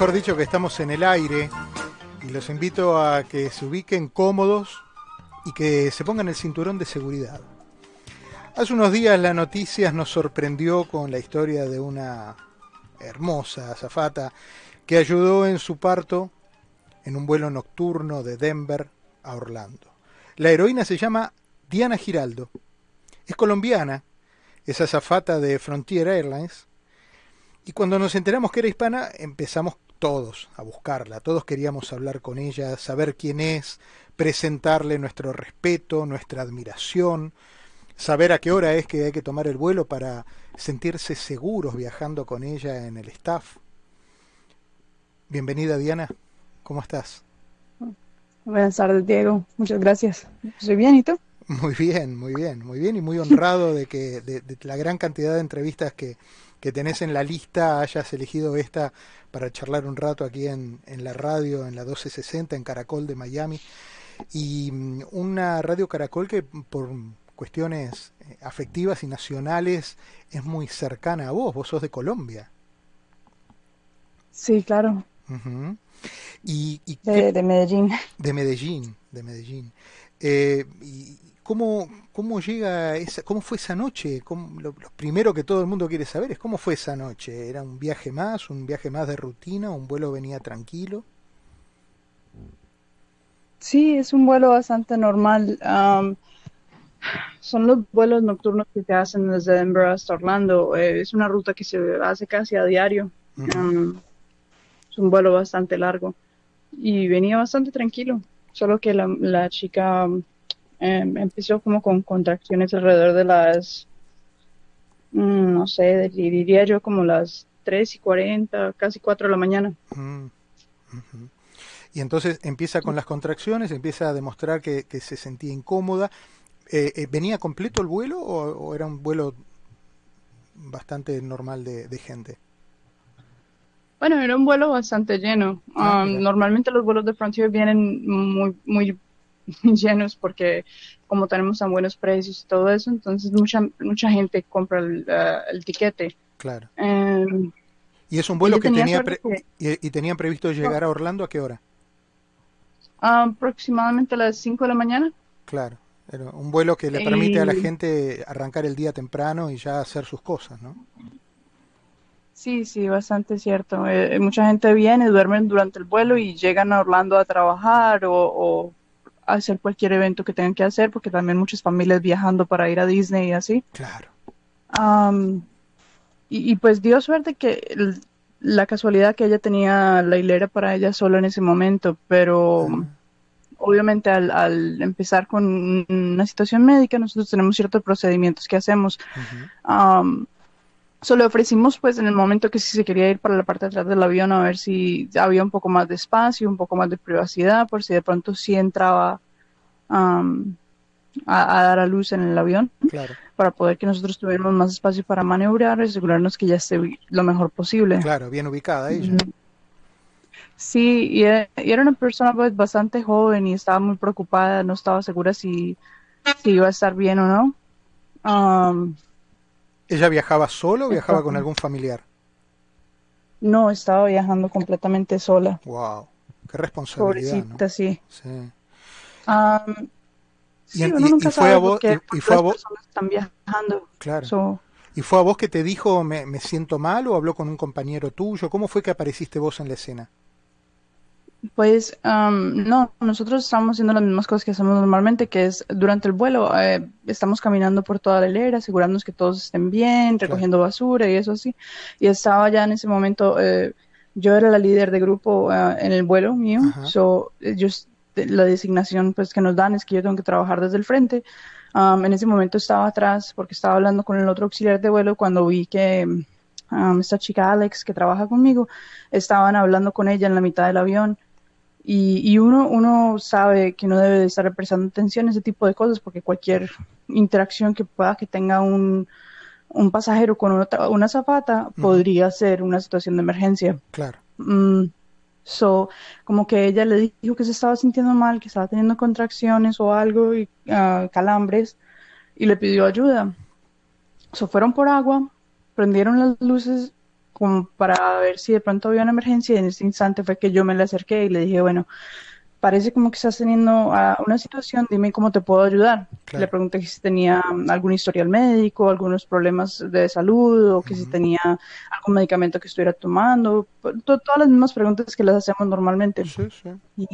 mejor dicho que estamos en el aire y los invito a que se ubiquen cómodos y que se pongan el cinturón de seguridad. Hace unos días la noticias nos sorprendió con la historia de una hermosa azafata que ayudó en su parto en un vuelo nocturno de Denver a Orlando. La heroína se llama Diana Giraldo. Es colombiana, es azafata de Frontier Airlines y cuando nos enteramos que era hispana, empezamos todos a buscarla, todos queríamos hablar con ella, saber quién es, presentarle nuestro respeto, nuestra admiración, saber a qué hora es que hay que tomar el vuelo para sentirse seguros viajando con ella en el staff. Bienvenida Diana, ¿cómo estás? Buenas tardes Diego, muchas gracias. Estoy bien, ¿y tú? Muy bien, muy bien, muy bien y muy honrado de que de, de la gran cantidad de entrevistas que, que tenés en la lista hayas elegido esta para charlar un rato aquí en, en la radio, en la 1260, en Caracol de Miami. Y mm, una radio Caracol que por cuestiones eh, afectivas y nacionales es muy cercana a vos, vos sos de Colombia. Sí, claro. Uh y, y de, de, Medellín. De Medellín, de Medellín. Eh, y, ¿Cómo, cómo llega esa, cómo fue esa noche? ¿Cómo, lo, lo, primero que todo el mundo quiere saber es cómo fue esa noche. ¿Era un viaje más, un viaje más de rutina, un vuelo venía tranquilo? Sí, es un vuelo bastante normal. Um, son los vuelos nocturnos que se hacen desde Denver hasta Orlando. Eh, es una ruta que se hace casi a diario. Uh -huh. um, es un vuelo bastante largo y venía bastante tranquilo. Solo que la, la chica eh, empezó como con contracciones alrededor de las, mm, no sé, diría yo como las 3 y 40, casi 4 de la mañana. Mm, uh -huh. Y entonces empieza con las contracciones, empieza a demostrar que, que se sentía incómoda. Eh, eh, ¿Venía completo el vuelo o, o, era un vuelo bastante normal de, de, gente? Bueno, era un vuelo bastante lleno. Ah, um, normalmente los vuelos de Frontier vienen muy, muy llenos porque como tenemos tan buenos precios y todo eso, entonces mucha mucha gente compra el, uh, el tiquete. Claro. Um, ¿Y es un vuelo que tenía, pre que... Y, y, tenían previsto llegar a Orlando a qué hora? Uh, aproximadamente a las 5 de la mañana. Claro, era un vuelo que le permite a la gente arrancar el día temprano y ya hacer sus cosas, ¿no? Sí, sí, bastante cierto. Eh, mucha gente viene, duermen durante el vuelo y llegan a Orlando a trabajar o, o hacer cualquier evento que tengan que hacer, porque también muchas familias viajando para ir a Disney y así. Claro. Um, y, y, pues dio suerte que el, la casualidad que ella tenía la hilera para ella solo en ese momento, pero uh -huh. obviamente al, al, empezar con una situación médica, nosotros tenemos ciertos procedimientos que hacemos. Uh -huh. um, solo ofrecimos pues en el momento que si se quería ir para la parte de atrás del avión a ver si había un poco más de espacio, un poco más de privacidad, por si de pronto sí entraba um, a, a, dar a luz en el avión, claro. para poder que nosotros tuviéramos más espacio para maniobrar y asegurarnos que ya esté lo mejor posible. Claro, bien ubicada ella. Sí, y era, y era una persona pues bastante joven y estaba muy preocupada, no estaba segura si, si iba a estar bien o no. Um, ¿Ella viajaba solo o viajaba con algún familiar? No, estaba viajando completamente sola. Wow, qué responsabilidad. Pobrecita, ¿no? sí. sí. Um, sí, y, uno y, nunca y fue a vos, y, y fue a vos, están viajando. Claro. So, ¿Y fue a vos que te dijo me, me, siento mal o habló con un compañero tuyo? ¿Cómo fue que apareciste vos en la escena? Pues um, no, nosotros estamos haciendo las mismas cosas que hacemos normalmente, que es durante el vuelo eh, estamos caminando por toda la hilera, asegurándonos que todos estén bien, recogiendo claro. basura y eso así. Y estaba ya en ese momento, eh, yo era la líder de grupo uh, en el vuelo mío, so, yo, la designación pues que nos dan es que yo tengo que trabajar desde el frente. Um, en ese momento estaba atrás porque estaba hablando con el otro auxiliar de vuelo cuando vi que um, esta chica Alex que trabaja conmigo estaban hablando con ella en la mitad del avión y, y uno, uno sabe que no debe de estar prestando atención a ese tipo de cosas porque cualquier interacción que pueda que tenga un, un pasajero con una, una zapata uh -huh. podría ser una situación de emergencia. Claro. Mm, so, como que ella le dijo que se estaba sintiendo mal, que estaba teniendo contracciones o algo, y uh, calambres, y le pidió ayuda. So, fueron por agua, prendieron las luces como para ver si de pronto había una emergencia y en ese instante fue que yo me le acerqué y le dije, bueno, parece como que estás teniendo ah, una situación, dime cómo te puedo ayudar. Le pregunté si tenía algún historial médico, algunos problemas de salud o que si tenía algún medicamento que estuviera tomando, todas las mismas preguntas que las hacemos normalmente. Y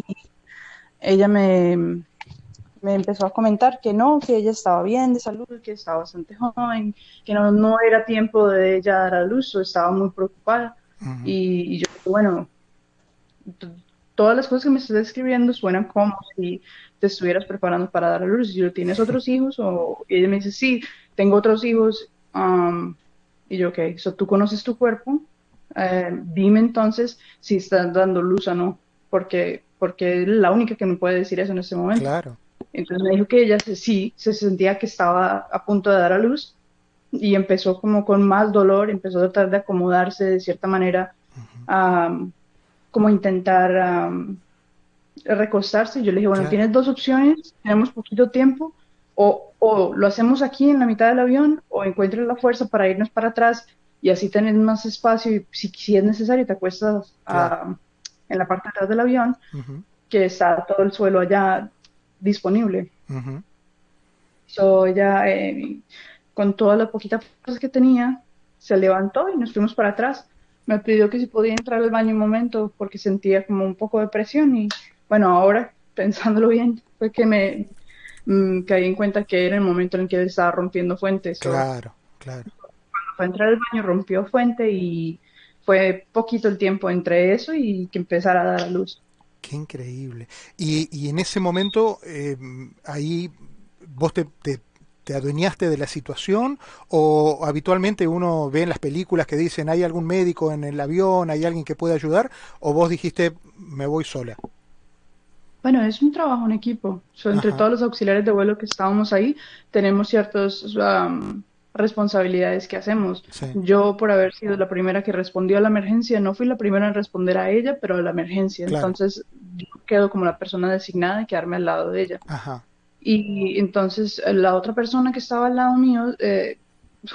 ella me, me empezó a comentar que no, que ella estaba bien de salud, que estaba bastante joven, que no, no era tiempo de ella dar a luz, o estaba muy preocupada. y, y, yo, bueno, todas las cosas que me estás describiendo suenan como si te estuvieras preparando para dar a luz. Si tienes otros hijos, o y ella me dice, sí, tengo otros hijos. Um, y yo, ok, so, tú conoces tu cuerpo, eh, dime entonces si estás dando luz o no, porque, porque es la única que me puede decir eso en este momento. Claro. Entonces me dijo que ella sí, se sentía que estaba a punto de dar a luz y empezó como con más dolor, empezó a tratar de acomodarse de cierta manera como intentar recostarse. Yo le dije, bueno, tienes dos opciones, tenemos poquito tiempo, o, o, lo hacemos aquí en la mitad del avión, o encuentres la fuerza para irnos para atrás y así tenés más espacio y si, si es necesario te acuestas en la parte de atrás del avión, que está todo el suelo allá disponible. ella, eh, con toda la poquita fuerza que tenía, se levantó y nos fuimos para atrás me pidió que si podía entrar al baño un momento porque sentía como un poco de presión y bueno, ahora pensándolo bien, fue que me mm, caí en cuenta que era el momento en el que él estaba rompiendo fuentes. Claro, claro. Cuando fue a entrar al baño rompió fuente y fue poquito el tiempo entre eso y que empezara a dar a luz. Qué increíble. Y, y en ese momento, eh, ahí vos te, te, te adueñaste de la situación o habitualmente uno ve en las películas que dicen hay algún médico en el avión, hay alguien que puede ayudar o vos dijiste me voy sola? Bueno, es un trabajo en equipo. entre todos los auxiliares de vuelo que estábamos ahí, tenemos ciertas responsabilidades que hacemos. Yo, por haber sido la primera que respondió a la emergencia, no fui la primera en responder a ella, pero a la emergencia. Entonces, yo quedo como la persona designada de quedarme al lado de ella. Ajá. Y entonces eh, la otra persona que estaba al lado mío eh,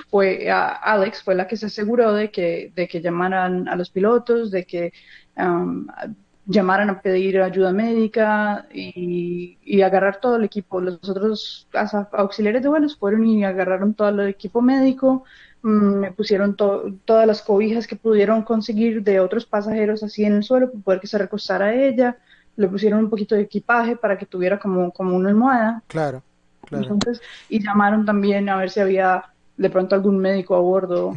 fue Alex, fue la que se aseguró de que, de que llamaran a los pilotos, de que um, llamaran a pedir ayuda médica y, y, agarrar todo el equipo. Los otros auxiliares de vuelos fueron y agarraron todo el equipo médico, mm, me pusieron todas las cobijas que pudieron conseguir de otros pasajeros así en el suelo para poder que se recostara ella le pusieron un poquito de equipaje para que tuviera como, como una almohada. Claro, claro. Entonces, y llamaron también a ver si había de pronto algún médico a bordo.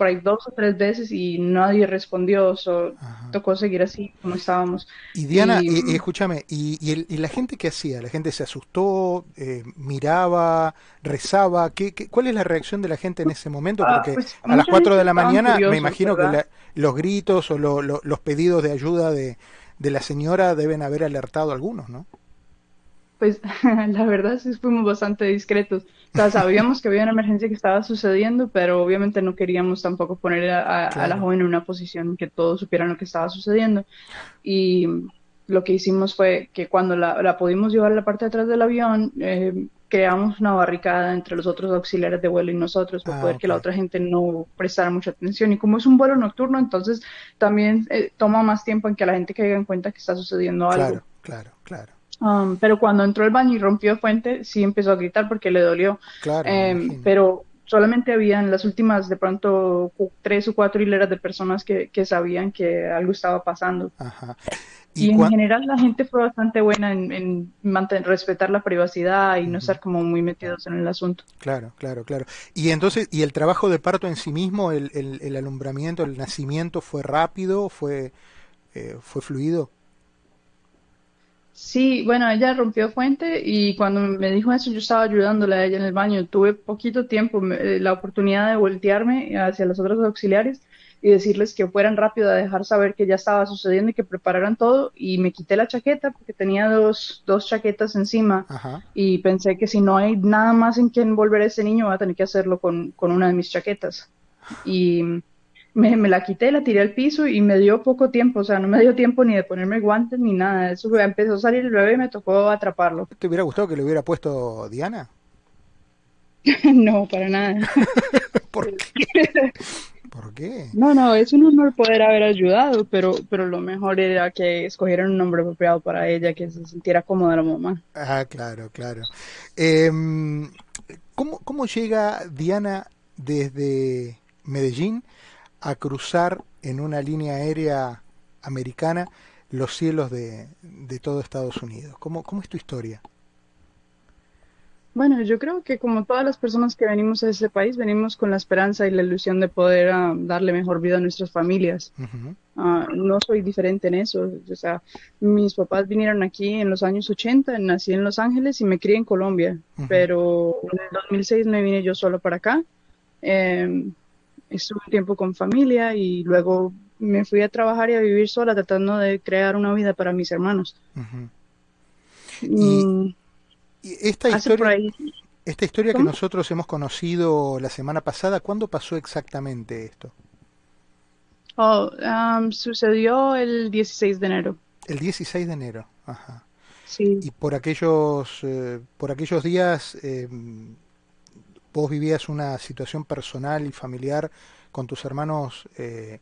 Por ahí dos o tres veces y nadie respondió, so, tocó seguir así como estábamos. Y Diana, escúchame, ¿y, y, la gente qué hacía? ¿La gente se asustó, eh, miraba, rezaba? ¿Qué, cuál es la reacción de la gente en ese momento? Ah, Porque pues, a las 4 de la mañana me imagino que los gritos o los pedidos de ayuda de, de la señora deben haber alertado a algunos, ¿no? Pues la verdad sí fuimos bastante discretos. O sea, sabíamos que había una emergencia que estaba sucediendo, pero obviamente no queríamos tampoco poner a, la joven en una posición que todos supieran lo que estaba sucediendo. Y lo que hicimos fue que cuando la, la pudimos llevar a la parte de atrás del avión, eh, creamos una barricada entre los otros auxiliares de vuelo y nosotros para ah, poder que la otra gente no prestara mucha atención. Y como es un vuelo nocturno, entonces también eh, toma más tiempo en que la gente caiga en cuenta que está sucediendo algo. Claro, claro, um, pero cuando entró el baño y rompió fuente, sí empezó a gritar porque le dolió. Claro. Em, pero solamente habían las últimas de pronto tres o cuatro hileras de personas que, que sabían que algo estaba pasando. Ajá. Y, en general la gente fue bastante buena en, mantener, respetar la privacidad y no estar como muy metidos en el asunto. Claro, claro, claro. Y entonces, ¿y el trabajo de parto en sí mismo, el, el, alumbramiento, el nacimiento, fue rápido, fue, eh, fue fluido? Sí, bueno, ella rompió fuente y cuando me dijo eso yo estaba ayudándola a ella en el baño. Tuve poquito tiempo, eh, la oportunidad de voltearme hacia los otros auxiliares y decirles que fueran rápido a dejar saber que ya estaba sucediendo y que prepararan todo. Y me quité la chaqueta porque tenía dos, dos chaquetas encima. Y pensé que si no hay nada más en que envolver a ese niño voy a tener que hacerlo con, con una de mis chaquetas. Y me, me, la quité, la tiré al piso y me dio poco tiempo, o sea, no me dio tiempo ni de ponerme guantes ni nada, eso empezó a salir el bebé y me tocó atraparlo. ¿Te hubiera gustado que le hubiera puesto Diana? no, para nada. ¿Por qué? ¿Por qué? No, no, es un honor poder haber ayudado, pero, pero lo mejor era que escogieran un nombre apropiado para ella, que se sintiera cómoda la mamá. Ah, claro, claro. Em, ¿cómo, ¿Cómo llega Diana desde Medellín a cruzar en una línea aérea americana los cielos de, de todo Estados Unidos? ¿Cómo, ¿Cómo es tu historia? Bueno, yo creo que como todas las personas que venimos a ese país, venimos con la esperanza y la ilusión de poder ah, darle mejor vida a nuestras familias. Ah, no soy diferente en eso. O sea, mis papás vinieron aquí en los años 80, nací en Los Ángeles y me crié en Colombia, pero en el 2006 me vine yo solo para acá. Em, estuve un tiempo con familia y luego me fui a trabajar y a vivir sola tratando de crear una vida para mis hermanos. y esta historia, esta historia que nosotros hemos conocido la semana pasada, ¿cuándo pasó exactamente esto? Oh, um, sucedió el 16 de enero. El 16 de enero, ajá. Sí. Y por aquellos, eh, por aquellos días, eh, vos vivías una situación personal y familiar con tus hermanos eh,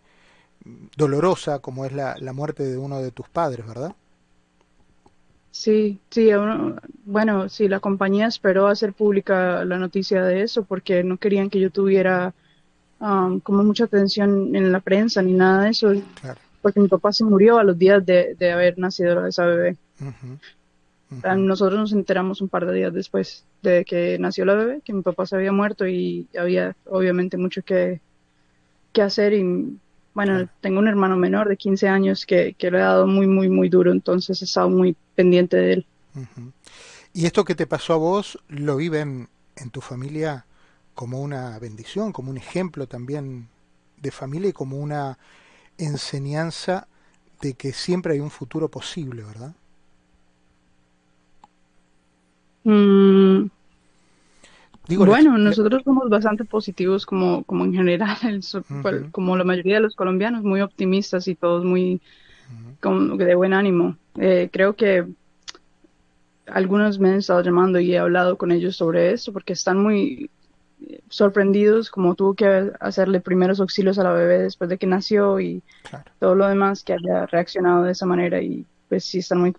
dolorosa, como es la, la muerte de uno de tus padres, ¿verdad? Sí, sí, bueno, sí, la compañía esperó hacer pública la noticia de eso porque no querían que yo tuviera um, como mucha atención en la prensa ni nada de eso, porque mi papá se murió a los días de, haber nacido esa bebé. Nosotros nos enteramos un par de días después de que nació la bebé, que mi papá se había muerto y había obviamente mucho que, que hacer y bueno, tengo un hermano menor de 15 años que, que le ha dado muy, muy, muy duro, entonces he estado muy pendiente de él. ¿Y esto que te pasó a vos lo viven en tu familia como una bendición, como un ejemplo también de familia y como una enseñanza de que siempre hay un futuro posible, ¿verdad? Mm, bueno, nosotros somos bastante positivos como, como en general, como la mayoría de los colombianos, muy optimistas y todos muy de buen ánimo. Eh, creo que algunos me han estado llamando y he hablado con ellos sobre esto porque están muy sorprendidos como tuvo que hacerle primeros auxilios a la bebé después de que nació y todo lo demás que haya reaccionado de esa manera y pues sí están muy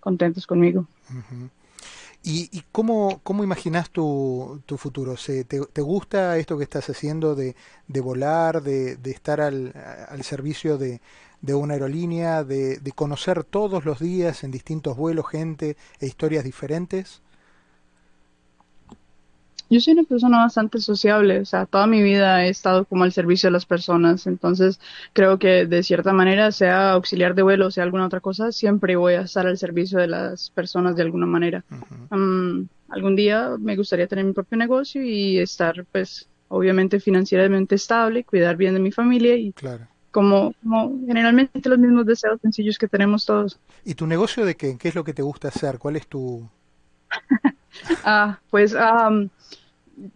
contentos conmigo. ¿Y, cómo, cómo imaginas tu, tu futuro? te, te, gusta esto que estás haciendo de, de volar, de, de estar al, al servicio de, de, una aerolínea, de, de conocer todos los días en distintos vuelos gente e historias diferentes? Yo soy una persona bastante sociable, o sea, toda mi vida he estado como al servicio de las personas, entonces creo que de cierta manera, sea auxiliar de vuelo, sea alguna otra cosa, siempre voy a estar al servicio de las personas de alguna manera. algún día me gustaría tener mi propio negocio y estar, pues, obviamente financieramente estable, cuidar bien de mi familia y claro. como, como generalmente los mismos deseos sencillos que tenemos todos. ¿Y tu negocio de qué? ¿Qué es lo que te gusta hacer? ¿Cuál es tu...? ah, pues...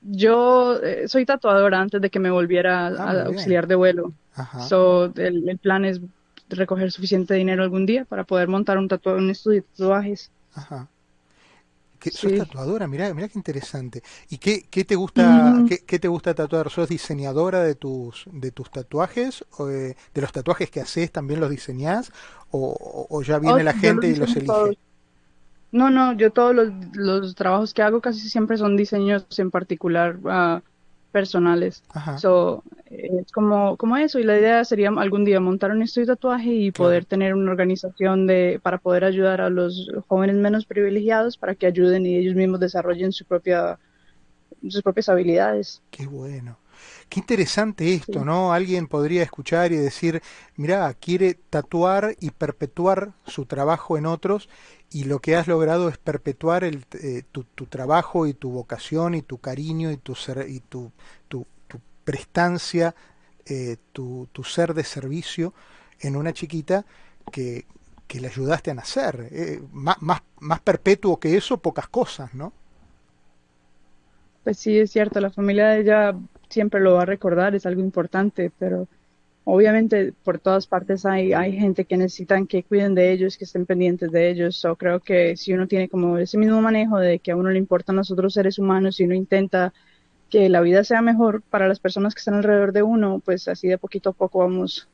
Yo eh, soy tatuadora antes de que me volviera ah, a auxiliar de vuelo. So, el, plan es recoger suficiente dinero algún día para poder montar un, tatuado, un estudio de tatuajes. Ajá. sos tatuadora, mira, mira qué interesante. ¿Y qué, qué te gusta, qué, te gusta tatuar? ¿Sos diseñadora de tus, de tus tatuajes? O de, los tatuajes que haces también los diseñás? ¿O, ya viene oh, la gente y los elige? No, no, yo todos los, los, trabajos que hago casi siempre son diseños en particular uh, personales. So, es como, como eso, y la idea sería algún día montar un estudio de tatuaje y poder tener una organización de, para poder ayudar a los jóvenes menos privilegiados para que ayuden y ellos mismos desarrollen su propia, sus propias habilidades. Qué bueno. Qué interesante esto, ¿no? Alguien podría escuchar y decir, mira, quiere tatuar y perpetuar su trabajo en otros y lo que has logrado es perpetuar el, eh, tu, tu, trabajo y tu vocación y tu cariño y tu, ser, y tu, tu, prestancia, eh, tu, tu, ser de servicio en una chiquita que, que le ayudaste a nacer. Eh, más, más, más perpetuo que eso, pocas cosas, ¿no? Pues sí, es cierto, la familia de ella siempre lo va a recordar, es algo importante, pero obviamente por todas partes hay, hay gente que necesitan que cuiden de ellos, que estén pendientes de ellos. So, creo que si uno tiene como ese mismo manejo de que a uno le importan los otros seres humanos y uno intenta que la vida sea mejor para las personas que están alrededor de uno, pues así de poquito a poco vamos,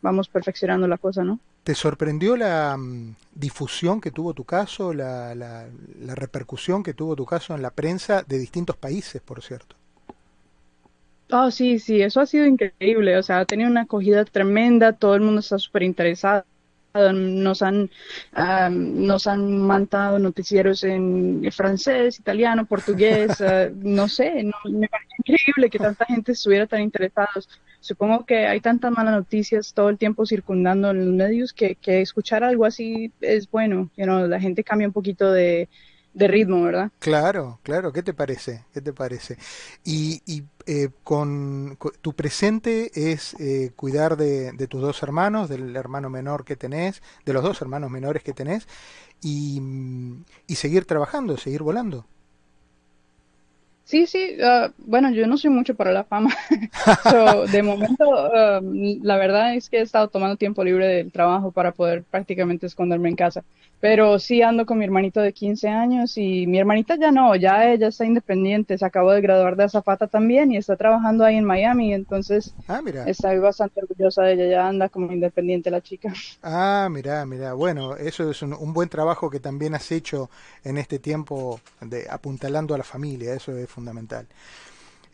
vamos perfeccionando la cosa, ¿no? ¿Te sorprendió la mm, difusión que tuvo tu caso, la, la, la repercusión que tuvo tu caso en la prensa de distintos países, por cierto? Oh, sí, sí, eso ha sido increíble. O sea, ha tenido una acogida tremenda, todo el mundo está súper interesado. Nos han, um, nos han mandado noticieros en francés, italiano, portugués, uh, no sé, no, me parece increíble que tanta gente estuviera tan interesada. Supongo que hay tantas malas noticias todo el tiempo circundando en los medios que, que escuchar algo así es bueno. You know, la gente cambia un poquito de, de ritmo, ¿verdad? Claro, claro. ¿Qué te parece? ¿Qué te parece? Y, y eh, con, tu presente es eh, cuidar de, de, tus dos hermanos, del hermano menor que tenés, de los dos hermanos menores que tenés, y, y seguir trabajando, seguir volando. Sí, sí, uh, bueno, yo no soy mucho para la fama. so, de momento, uh, la verdad es que he estado tomando tiempo libre del trabajo para poder prácticamente esconderme en casa. Pero sí ando con mi hermanito de 15 años y mi hermanita ya no, ya ella está independiente, se acabó de graduar de azafata también y está trabajando ahí en Miami, entonces ah, mira. estoy bastante orgullosa de ella, ya anda como independiente la chica. Ah, mira, mira, bueno, eso es un, un buen trabajo que también has hecho en este tiempo de apuntalando a la familia, eso es fundamental.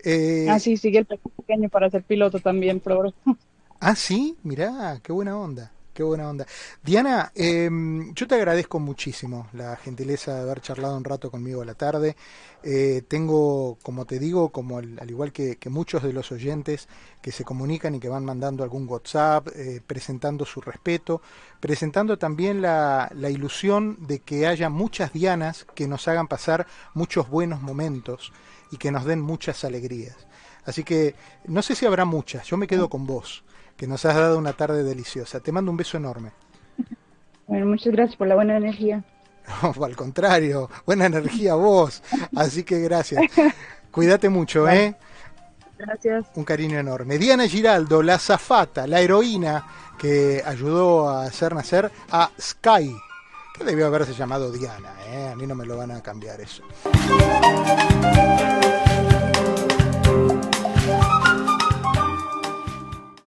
Eh... Ah, sí, sigue el pequeño para ser piloto también, pro. Ah, sí, mirá, qué buena onda. Qué buena onda. Diana, eh, yo te agradezco muchísimo la gentileza de haber charlado un rato conmigo a la tarde. Eh, tengo, como te digo, como el, al igual que, que, muchos de los oyentes que se comunican y que van mandando algún WhatsApp, eh, presentando su respeto, presentando también la, la ilusión de que haya muchas Dianas que nos hagan pasar muchos buenos momentos y que nos den muchas alegrías. Así que no sé si habrá muchas, yo me quedo con vos que nos has dado una tarde deliciosa. Te mando un beso enorme. Bueno, muchas gracias por la buena energía. No, al contrario, buena energía vos. Así que gracias. Cuídate mucho, ¿eh? Gracias. Un cariño enorme. Diana Giraldo, la zafata, la heroína que ayudó a hacer nacer a Sky, que debió haberse llamado Diana, ¿eh? A mí no me lo van a cambiar eso.